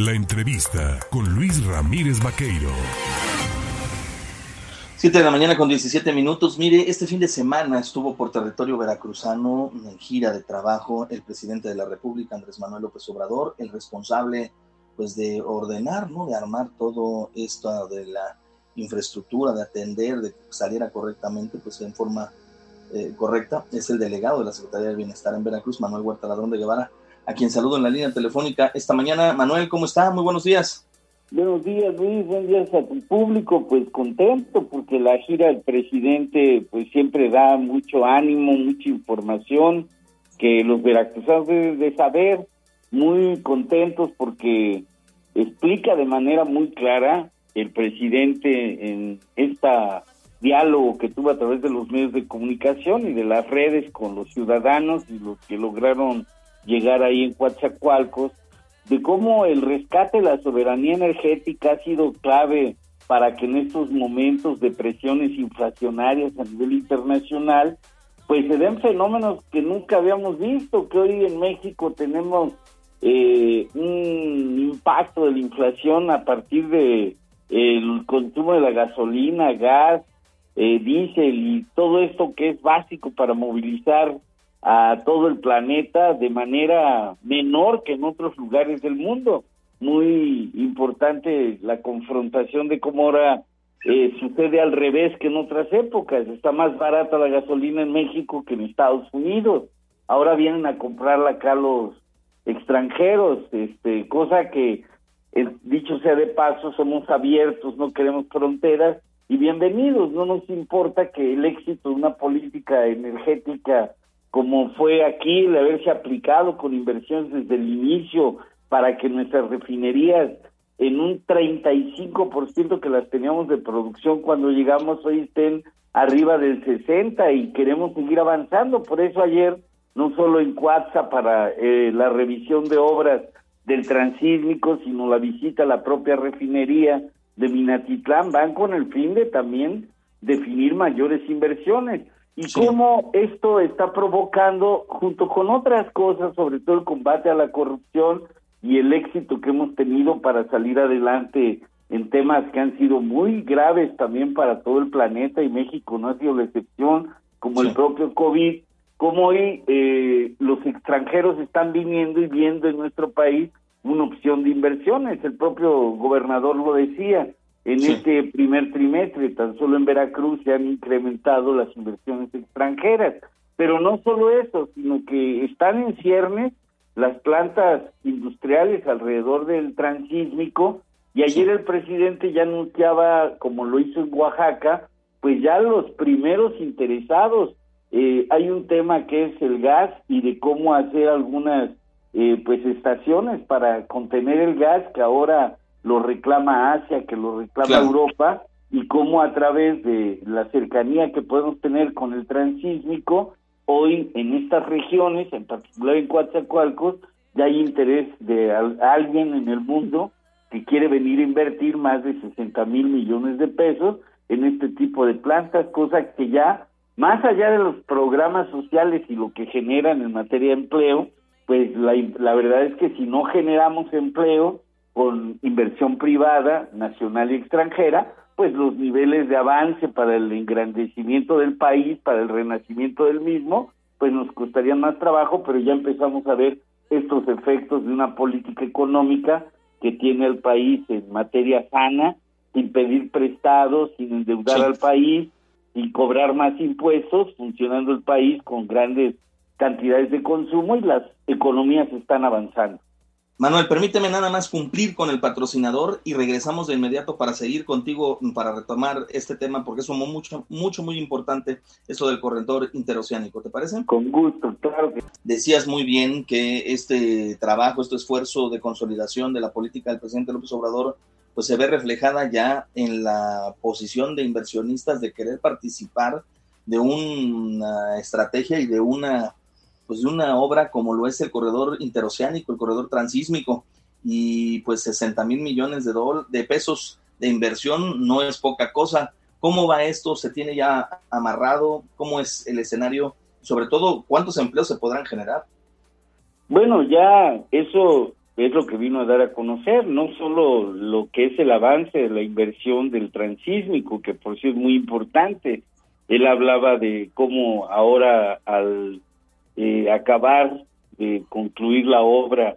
La entrevista con Luis Ramírez Vaqueiro. 7 de la mañana con 17 minutos. Mire, este fin de semana estuvo por territorio veracruzano en gira de trabajo el presidente de la República, Andrés Manuel López Obrador, el responsable pues de ordenar, ¿no? De armar todo esto de la infraestructura, de atender, de que saliera correctamente, pues en forma eh, correcta, es el delegado de la Secretaría del Bienestar en Veracruz, Manuel Huerta Ladrón de Guevara, a quien saludo en la línea telefónica esta mañana. Manuel, ¿cómo está? Muy buenos días. Buenos días, Luis. Buenos días a tu público. Pues contento porque la gira del presidente pues siempre da mucho ánimo, mucha información que los veracruzanos deben de saber. Muy contentos porque explica de manera muy clara el presidente en esta diálogo que tuvo a través de los medios de comunicación y de las redes con los ciudadanos y los que lograron llegar ahí en Coatzacoalcos, de cómo el rescate de la soberanía energética ha sido clave para que en estos momentos de presiones inflacionarias a nivel internacional, pues se den fenómenos que nunca habíamos visto, que hoy en México tenemos eh, un impacto de la inflación a partir de el consumo de la gasolina, gas, eh, diésel y todo esto que es básico para movilizar a todo el planeta de manera menor que en otros lugares del mundo. Muy importante la confrontación de cómo ahora eh, sucede al revés que en otras épocas. Está más barata la gasolina en México que en Estados Unidos. Ahora vienen a comprarla acá los extranjeros, este, cosa que, eh, dicho sea de paso, somos abiertos, no queremos fronteras y bienvenidos. No nos importa que el éxito de una política energética como fue aquí el haberse aplicado con inversiones desde el inicio para que nuestras refinerías en un 35% que las teníamos de producción cuando llegamos hoy estén arriba del 60 y queremos seguir avanzando. Por eso ayer, no solo en Cuatza para eh, la revisión de obras del transísmico, sino la visita a la propia refinería de Minatitlán, van con el fin de también definir mayores inversiones y cómo esto está provocando, junto con otras cosas, sobre todo el combate a la corrupción y el éxito que hemos tenido para salir adelante en temas que han sido muy graves también para todo el planeta y México no ha sido la excepción, como el propio COVID, como hoy eh, los extranjeros están viniendo y viendo en nuestro país una opción de inversiones. El propio gobernador lo decía, en este primer trimestre, tan solo en Veracruz se han incrementado las inversiones extranjeras. Pero no solo eso, sino que están en ciernes las plantas industriales alrededor del transísmico y ayer el presidente ya anunciaba, como lo hizo en Oaxaca, pues ya los primeros interesados. Eh, hay un tema que es el gas y de cómo hacer algunas eh, pues estaciones para contener el gas que ahora lo reclama Asia, que lo reclama Europa, y cómo a través de la cercanía que podemos tener con el transísmico, hoy en estas regiones, en particular en Coatzacoalcos, ya hay interés de alguien en el mundo que quiere venir a invertir más de 60 mil millones de pesos en este tipo de plantas, cosa que ya, más allá de los programas sociales y lo que generan en materia de empleo, pues la, la verdad es que si no generamos empleo, con inversión privada, nacional y extranjera, pues los niveles de avance para el engrandecimiento del país, para el renacimiento del mismo, pues nos costarían más trabajo, pero ya empezamos a ver estos efectos de una política económica que tiene el país en materia sana, sin pedir prestados, sin endeudar al país, sin cobrar más impuestos, funcionando el país con grandes cantidades de consumo y las economías están avanzando. Manuel, permíteme nada más cumplir con el patrocinador y regresamos de inmediato para seguir contigo, para retomar este tema, porque es mucho, mucho, muy importante eso del corredor interoceánico, ¿te parece? Con gusto, claro que. Decías muy bien que este trabajo, este esfuerzo de consolidación de la política del presidente López Obrador, pues se ve reflejada ya en la posición de inversionistas de querer participar de una estrategia y de una pues de una obra como lo es el corredor interoceánico, el corredor transísmico, y pues 60 mil millones de, de pesos de inversión no es poca cosa. ¿Cómo va esto? ¿Se tiene ya amarrado? ¿Cómo es el escenario? Sobre todo, ¿cuántos empleos se podrán generar? Bueno, ya eso es lo que vino a dar a conocer, no solo lo que es el avance de la inversión del transísmico, que por sí es muy importante. Él hablaba de cómo ahora al eh, acabar de concluir la obra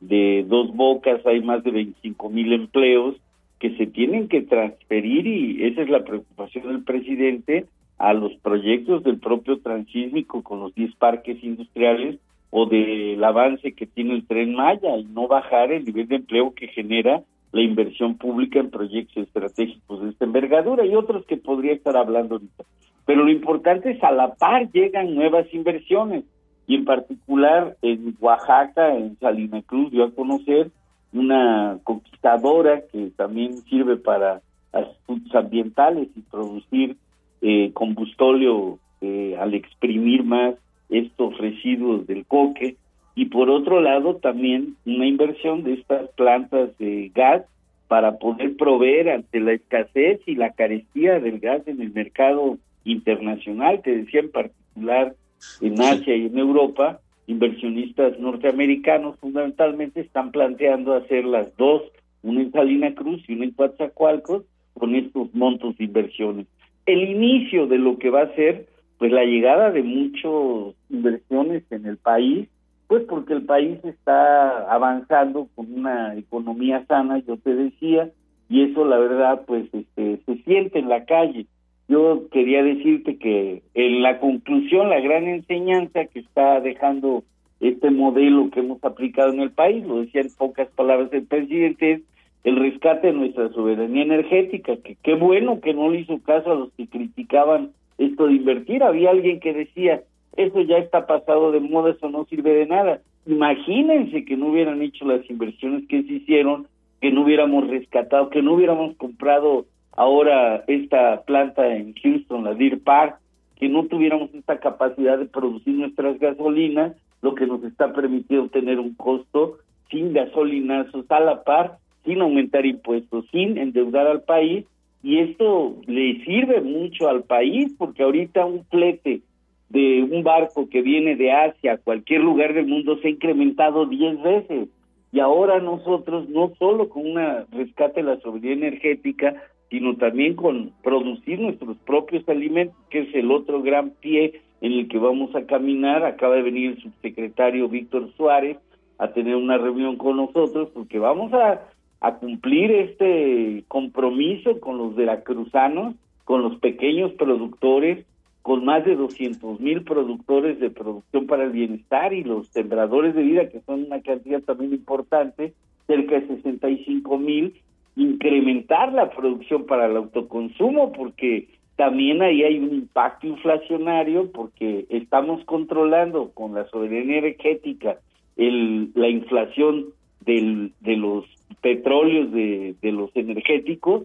de Dos Bocas hay más de 25 mil empleos que se tienen que transferir y esa es la preocupación del presidente a los proyectos del propio transísmico con los 10 parques industriales o del avance que tiene el tren Maya y no bajar el nivel de empleo que genera la inversión pública en proyectos estratégicos de esta envergadura y otros que podría estar hablando ahorita. Pero lo importante es a la par llegan nuevas inversiones y en particular en Oaxaca, en Salina Cruz, dio a conocer una conquistadora que también sirve para asuntos ambientales y producir eh, combustóleo eh, al exprimir más estos residuos del coque. Y por otro lado también una inversión de estas plantas de gas para poder proveer ante la escasez y la carestía del gas en el mercado internacional, que decía en particular en Asia y en Europa, inversionistas norteamericanos fundamentalmente están planteando hacer las dos, una en Salina Cruz y una en Coatzacoalcos, con estos montos de inversiones. El inicio de lo que va a ser pues la llegada de muchas inversiones en el país, pues porque el país está avanzando con una economía sana, yo te decía, y eso la verdad pues este se siente en la calle. Yo quería decirte que en la conclusión la gran enseñanza que está dejando este modelo que hemos aplicado en el país, lo decía en pocas palabras el presidente, es el rescate de nuestra soberanía energética, que qué bueno que no le hizo caso a los que criticaban esto de invertir. Había alguien que decía, eso ya está pasado de moda, eso no sirve de nada. Imagínense que no hubieran hecho las inversiones que se hicieron, que no hubiéramos rescatado, que no hubiéramos comprado ahora esta planta en Houston, la Deer Park, que no tuviéramos esta capacidad de producir nuestras gasolinas, lo que nos está permitiendo tener un costo sin gasolinazos a la par, sin aumentar impuestos, sin endeudar al país. Y esto le sirve mucho al país porque ahorita un flete de un barco que viene de Asia a cualquier lugar del mundo se ha incrementado 10 veces. Y ahora nosotros no solo con una rescate de la soberanía energética sino también con producir nuestros propios alimentos que es el otro gran pie en el que vamos a caminar. Acaba de venir el subsecretario Víctor Suárez a tener una reunión con nosotros porque vamos a a cumplir este compromiso con los veracruzanos, con los pequeños productores, con más de 200 mil productores de producción para el bienestar y los sembradores de vida, que son una cantidad también importante, cerca de 65 mil, incrementar la producción para el autoconsumo, porque también ahí hay un impacto inflacionario, porque estamos controlando con la soberanía energética el, la inflación del, de los petróleos de, de los energéticos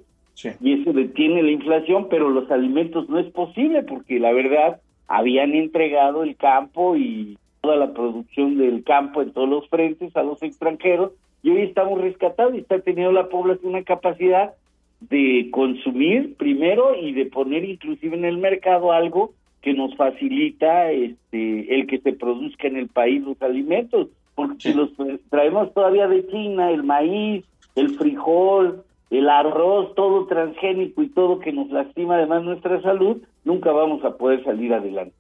y eso detiene la inflación, pero los alimentos no es posible porque la verdad habían entregado el campo y toda la producción del campo en todos los frentes a los extranjeros y hoy estamos rescatados y está teniendo la población una capacidad de consumir primero y de poner inclusive en el mercado algo que nos facilita este el que se produzca en el país los alimentos porque si los traemos todavía de China, el maíz, el frijol, el arroz, todo transgénico y todo que nos lastima además nuestra salud, nunca vamos a poder salir adelante.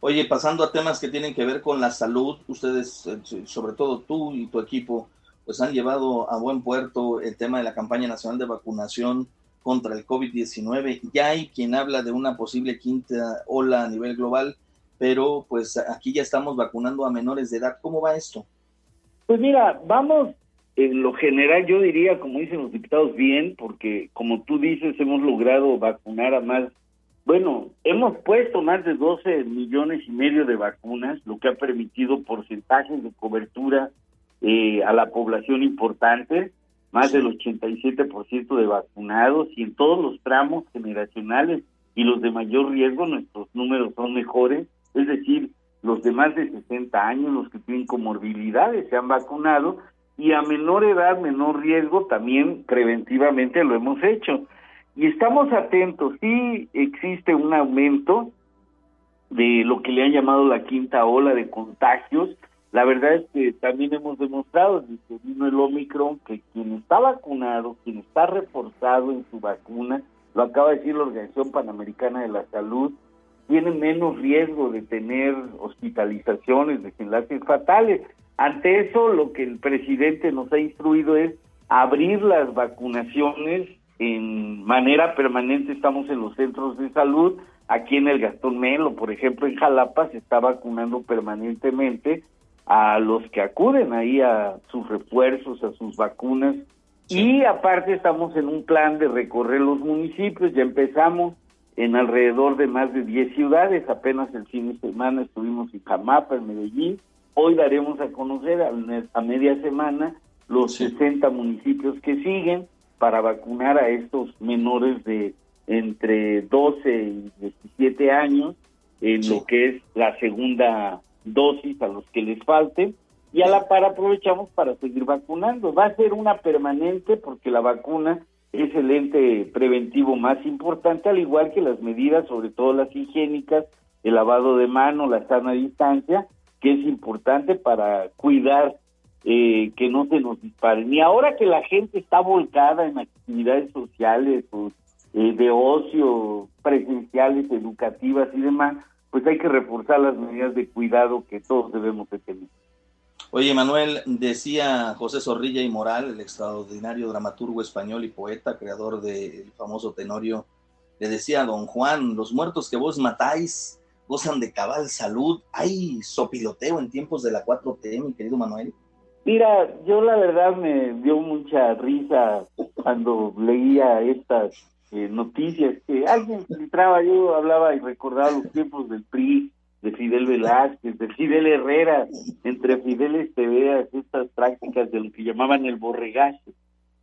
Oye, pasando a temas que tienen que ver con la salud, ustedes, eh, sobre todo tú y tu equipo, pues han llevado a buen puerto el tema de la campaña nacional de vacunación contra el COVID-19. Ya hay quien habla de una posible quinta ola a nivel global pero pues aquí ya estamos vacunando a menores de edad. ¿Cómo va esto? Pues mira, vamos en lo general yo diría, como dicen los diputados, bien, porque como tú dices, hemos logrado vacunar a más, bueno, hemos puesto más de 12 millones y medio de vacunas, lo que ha permitido porcentajes de cobertura eh, a la población importante, más del 87% de vacunados y en todos los tramos generacionales y los de mayor riesgo, nuestros números son mejores es decir, los de más de 60 años, los que tienen comorbilidades, se han vacunado y a menor edad, menor riesgo, también preventivamente lo hemos hecho. Y estamos atentos, sí existe un aumento de lo que le han llamado la quinta ola de contagios, la verdad es que también hemos demostrado desde que vino el Omicron que quien está vacunado, quien está reforzado en su vacuna, lo acaba de decir la Organización Panamericana de la Salud, tiene menos riesgo de tener hospitalizaciones, desenlaces fatales. Ante eso, lo que el presidente nos ha instruido es abrir las vacunaciones en manera permanente. Estamos en los centros de salud. Aquí en el Gastón Melo, por ejemplo, en Jalapa, se está vacunando permanentemente a los que acuden ahí a sus refuerzos, a sus vacunas. Y aparte estamos en un plan de recorrer los municipios, ya empezamos en alrededor de más de 10 ciudades, apenas el fin de semana estuvimos en Jamapa, en Medellín, hoy daremos a conocer a, media semana los 60 municipios que siguen para vacunar a estos menores de entre 12 y 17 años en lo que es la segunda dosis a los que les falte y a la par aprovechamos para seguir vacunando. Va a ser una permanente porque la vacuna es el ente preventivo más importante, al igual que las medidas, sobre todo las higiénicas, el lavado de mano, la sana distancia, que es importante para cuidar eh, que no se nos disparen. Y ahora que la gente está volcada en actividades sociales o eh, de ocio, presenciales, educativas y demás, pues hay que reforzar las medidas de cuidado que todos debemos de tener. Oye, Manuel, decía José Zorrilla y Moral, el extraordinario dramaturgo español y poeta, creador del famoso Tenorio, le decía a don Juan, los muertos que vos matáis gozan de cabal salud. ¿Hay sopiloteo en tiempos de la 4T, mi querido Manuel? Mira, yo la verdad me dio mucha risa cuando leía estas eh, noticias que alguien entraba, yo hablaba y recordaba los tiempos del PRI, de Fidel Velázquez, de Fidel Herrera, entre Fidel Esteveas, estas prácticas de lo que llamaban el borregaje,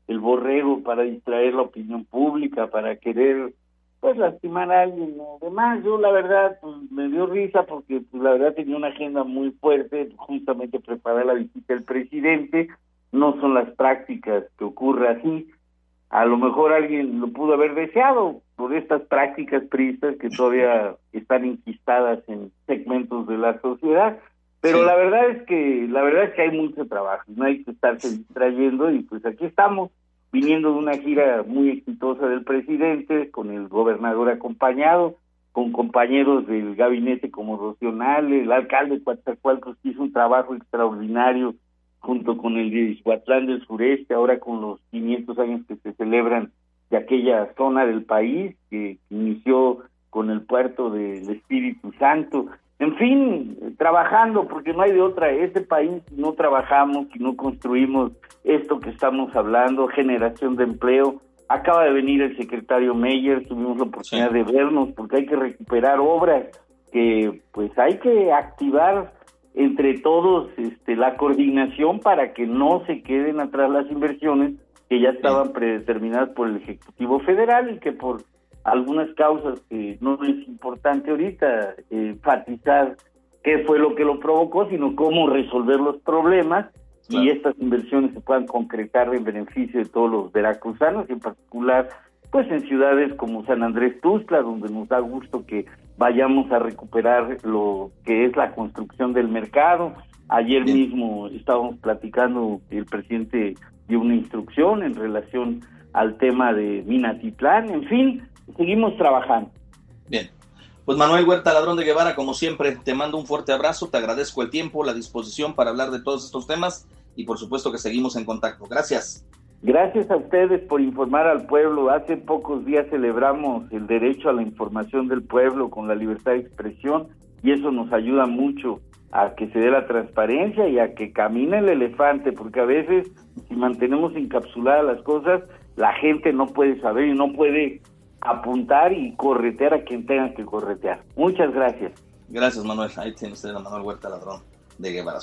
el borrego para distraer la opinión pública, para querer pues lastimar a alguien. Además, yo la verdad pues, me dio risa porque pues, la verdad tenía una agenda muy fuerte, justamente preparar la visita del presidente, no son las prácticas que ocurre así, a lo mejor alguien lo pudo haber deseado por estas prácticas priistas que todavía están inquistadas en segmentos de la sociedad, pero la verdad es que la verdad es que hay mucho trabajo, no hay que estarse distrayendo y pues aquí estamos viniendo de una gira muy exitosa del presidente con el gobernador acompañado, con compañeros del gabinete como Rocional, el alcalde de Coatzacoalcos que hizo un trabajo extraordinario junto con el de Izhuatlán del sureste, ahora con los 500 años que se celebran de aquella zona del país que inició con el puerto del Espíritu Santo. En fin, trabajando, porque no hay de otra. Este país no trabajamos y no construimos esto que estamos hablando, generación de empleo. Acaba de venir el secretario Meyer, tuvimos la oportunidad de vernos, porque hay que recuperar obras que pues hay que activar entre todos este, la coordinación para que no se queden atrás las inversiones que ya estaban predeterminadas por el Ejecutivo Federal y que por algunas causas que no es importante ahorita eh, enfatizar qué fue lo que lo provocó, sino cómo resolver los problemas y estas inversiones se puedan concretar en beneficio de todos los veracruzanos y en particular pues en ciudades como San Andrés Tuzla, donde nos da gusto que vayamos a recuperar lo que es la construcción del mercado. Ayer mismo estábamos platicando, el presidente dio una instrucción en relación al tema de Minatitlán, en fin, seguimos trabajando. Bien. Pues Manuel Huerta Ladrón de Guevara, como siempre, te mando un fuerte abrazo, te agradezco el tiempo, la disposición para hablar de todos estos temas y por supuesto que seguimos en contacto. Gracias. Gracias a ustedes por informar al pueblo. Hace pocos días celebramos el derecho a la información del pueblo con la libertad de expresión y eso nos ayuda mucho a que se dé la transparencia y a que camine el elefante, porque a veces si mantenemos encapsuladas las cosas, la gente no puede saber y no puede apuntar y corretear a quien tenga que corretear. Muchas gracias. Gracias, Manuel. Ahí tiene usted a Manuel Huerta Ladrón de Guevara.